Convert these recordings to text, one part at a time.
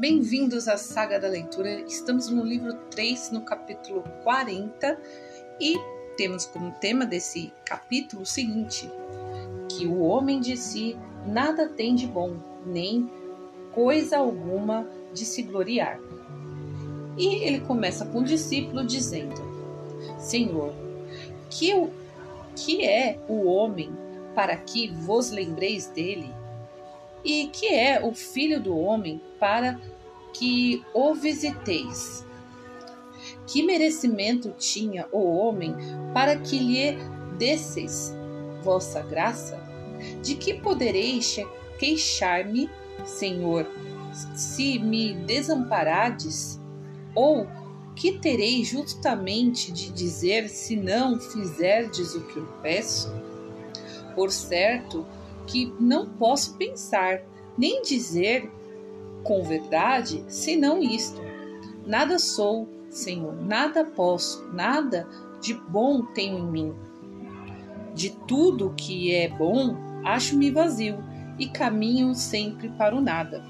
Bem-vindos à Saga da Leitura. Estamos no livro 3, no capítulo 40, e temos como tema desse capítulo o seguinte: que o homem de si nada tem de bom, nem coisa alguma de se gloriar. E ele começa com o discípulo dizendo: Senhor, que, o, que é o homem para que vos lembreis dele? E que é o filho do homem para que o visiteis? Que merecimento tinha o homem para que lhe desseis vossa graça? De que poderei queixar-me, Senhor, se me desamparades? Ou que terei justamente de dizer se não fizerdes o que eu peço? Por certo que não posso pensar, nem dizer com verdade, senão isto: nada sou, Senhor, nada posso, nada de bom tenho em mim. De tudo que é bom, acho-me vazio e caminho sempre para o nada.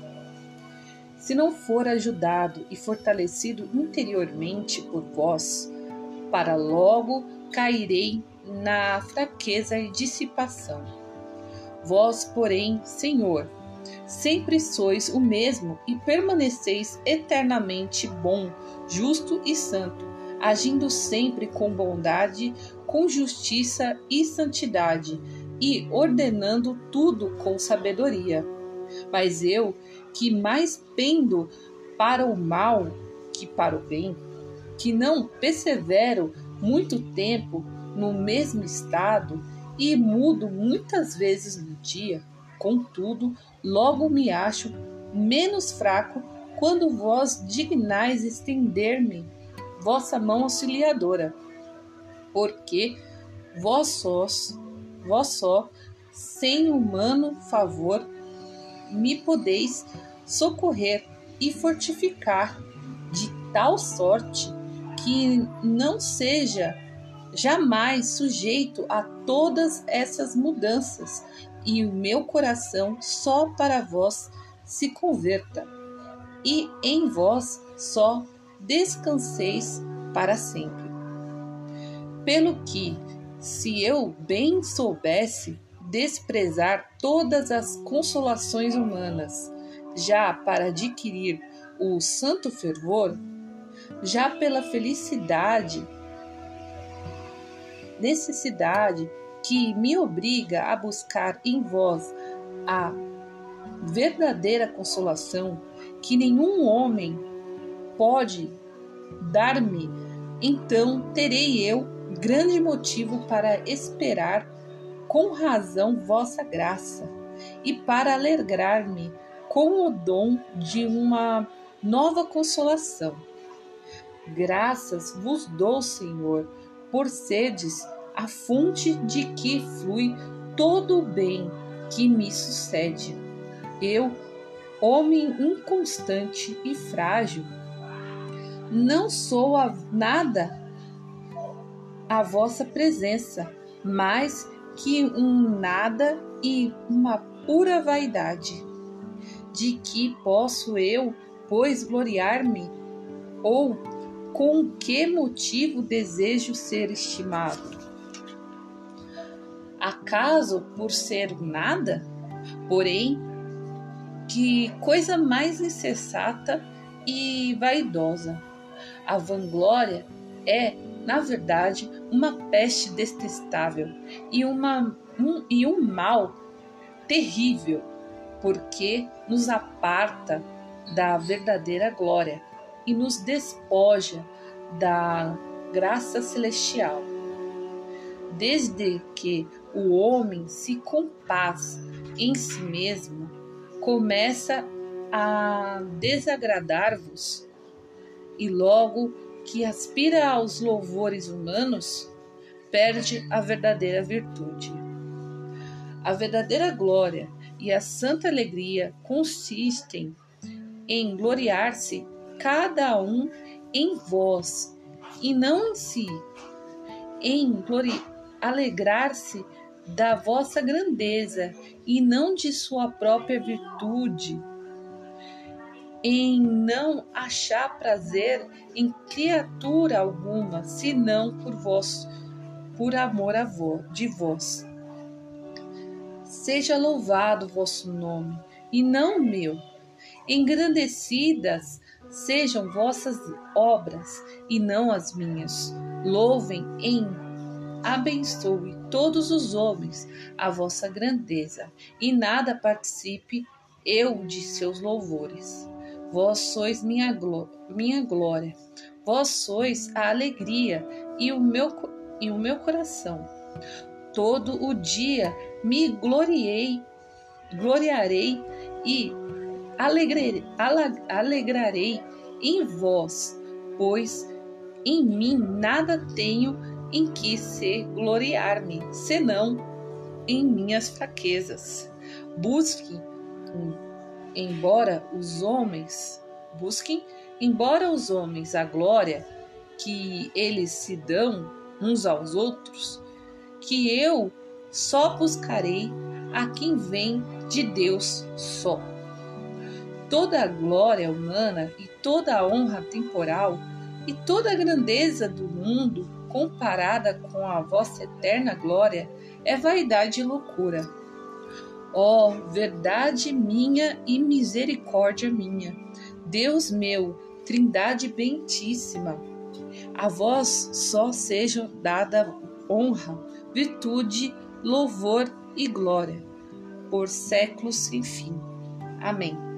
Se não for ajudado e fortalecido interiormente por vós, para logo cairei na fraqueza e dissipação. Vós, porém, Senhor, sempre sois o mesmo e permaneceis eternamente bom, justo e santo, agindo sempre com bondade, com justiça e santidade, e ordenando tudo com sabedoria. Mas eu, que mais pendo para o mal que para o bem, que não persevero muito tempo no mesmo estado e mudo muitas vezes no dia, contudo, logo me acho menos fraco quando vós dignais estender-me vossa mão auxiliadora, porque vós sós, vós só, sem humano favor, me podeis socorrer e fortificar de tal sorte que não seja jamais sujeito a todas essas mudanças, e o meu coração só para vós se converta, e em vós só descanseis para sempre. Pelo que, se eu bem soubesse desprezar todas as consolações humanas, já para adquirir o santo fervor, já pela felicidade necessidade que me obriga a buscar em vós a verdadeira consolação que nenhum homem pode dar-me, então terei eu grande motivo para esperar com razão vossa graça e para alegrar-me com o dom de uma nova consolação. Graças vos dou, Senhor, por sedes a fonte de que flui todo o bem que me sucede. Eu, homem inconstante e frágil, não sou a nada a vossa presença, mais que um nada e uma pura vaidade. De que posso eu, pois, gloriar-me? Ou com que motivo desejo ser estimado? Acaso por ser nada? Porém, que coisa mais insensata e vaidosa. A vanglória é, na verdade, uma peste detestável e, uma, um, e um mal terrível, porque nos aparta da verdadeira glória e nos despoja da graça celestial. Desde que o homem se compaz em si mesmo, começa a desagradar-vos, e logo que aspira aos louvores humanos, perde a verdadeira virtude. A verdadeira glória e a santa alegria consistem em gloriar-se cada um em vós e não em si, em alegrar-se da vossa grandeza e não de sua própria virtude, em não achar prazer em criatura alguma, senão por vós, por amor a vós, de vós. Seja louvado vosso nome, e não meu. Engrandecidas sejam vossas obras, e não as minhas. Louvem em abençoe todos os homens a vossa grandeza, e nada participe eu de seus louvores. Vós sois minha, minha glória, vós sois a alegria e o meu, e o meu coração. Todo o dia me gloriei, gloriarei e alegrarei em vós, pois em mim nada tenho em que se gloriar-me, senão em minhas fraquezas. Busque embora os homens busquem, embora os homens a glória que eles se dão uns aos outros, que eu só buscarei a quem vem de Deus só. Toda a glória humana e toda a honra temporal e toda a grandeza do mundo comparada com a vossa eterna glória é vaidade e loucura Ó, oh, verdade minha e misericórdia minha, Deus meu, Trindade bentíssima, a vós só sejam dada honra, virtude, louvor e glória, por séculos sem fim. Amém.